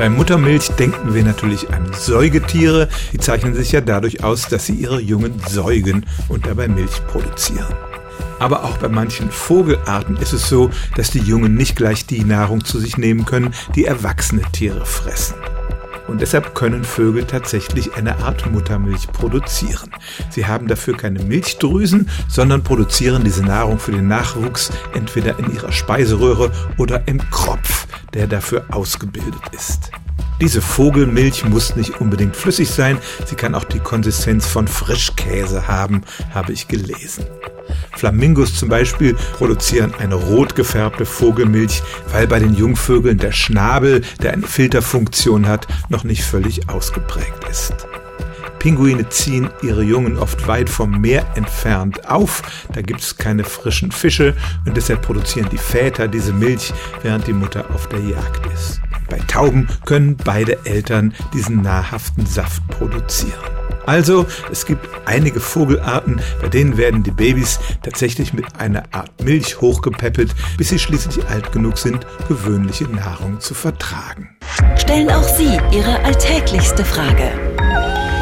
Bei Muttermilch denken wir natürlich an Säugetiere. Die zeichnen sich ja dadurch aus, dass sie ihre Jungen säugen und dabei Milch produzieren. Aber auch bei manchen Vogelarten ist es so, dass die Jungen nicht gleich die Nahrung zu sich nehmen können, die erwachsene Tiere fressen. Und deshalb können Vögel tatsächlich eine Art Muttermilch produzieren. Sie haben dafür keine Milchdrüsen, sondern produzieren diese Nahrung für den Nachwuchs entweder in ihrer Speiseröhre oder im Kropf, der dafür ausgebildet ist. Diese Vogelmilch muss nicht unbedingt flüssig sein, sie kann auch die Konsistenz von Frischkäse haben, habe ich gelesen. Flamingos zum Beispiel produzieren eine rot gefärbte Vogelmilch, weil bei den Jungvögeln der Schnabel, der eine Filterfunktion hat, noch nicht völlig ausgeprägt ist. Pinguine ziehen ihre Jungen oft weit vom Meer entfernt auf. Da gibt es keine frischen Fische und deshalb produzieren die Väter diese Milch, während die Mutter auf der Jagd ist. Bei Tauben können beide Eltern diesen nahrhaften Saft produzieren. Also, es gibt einige Vogelarten, bei denen werden die Babys tatsächlich mit einer Art Milch hochgepäppelt, bis sie schließlich alt genug sind, gewöhnliche Nahrung zu vertragen. Stellen auch Sie Ihre alltäglichste Frage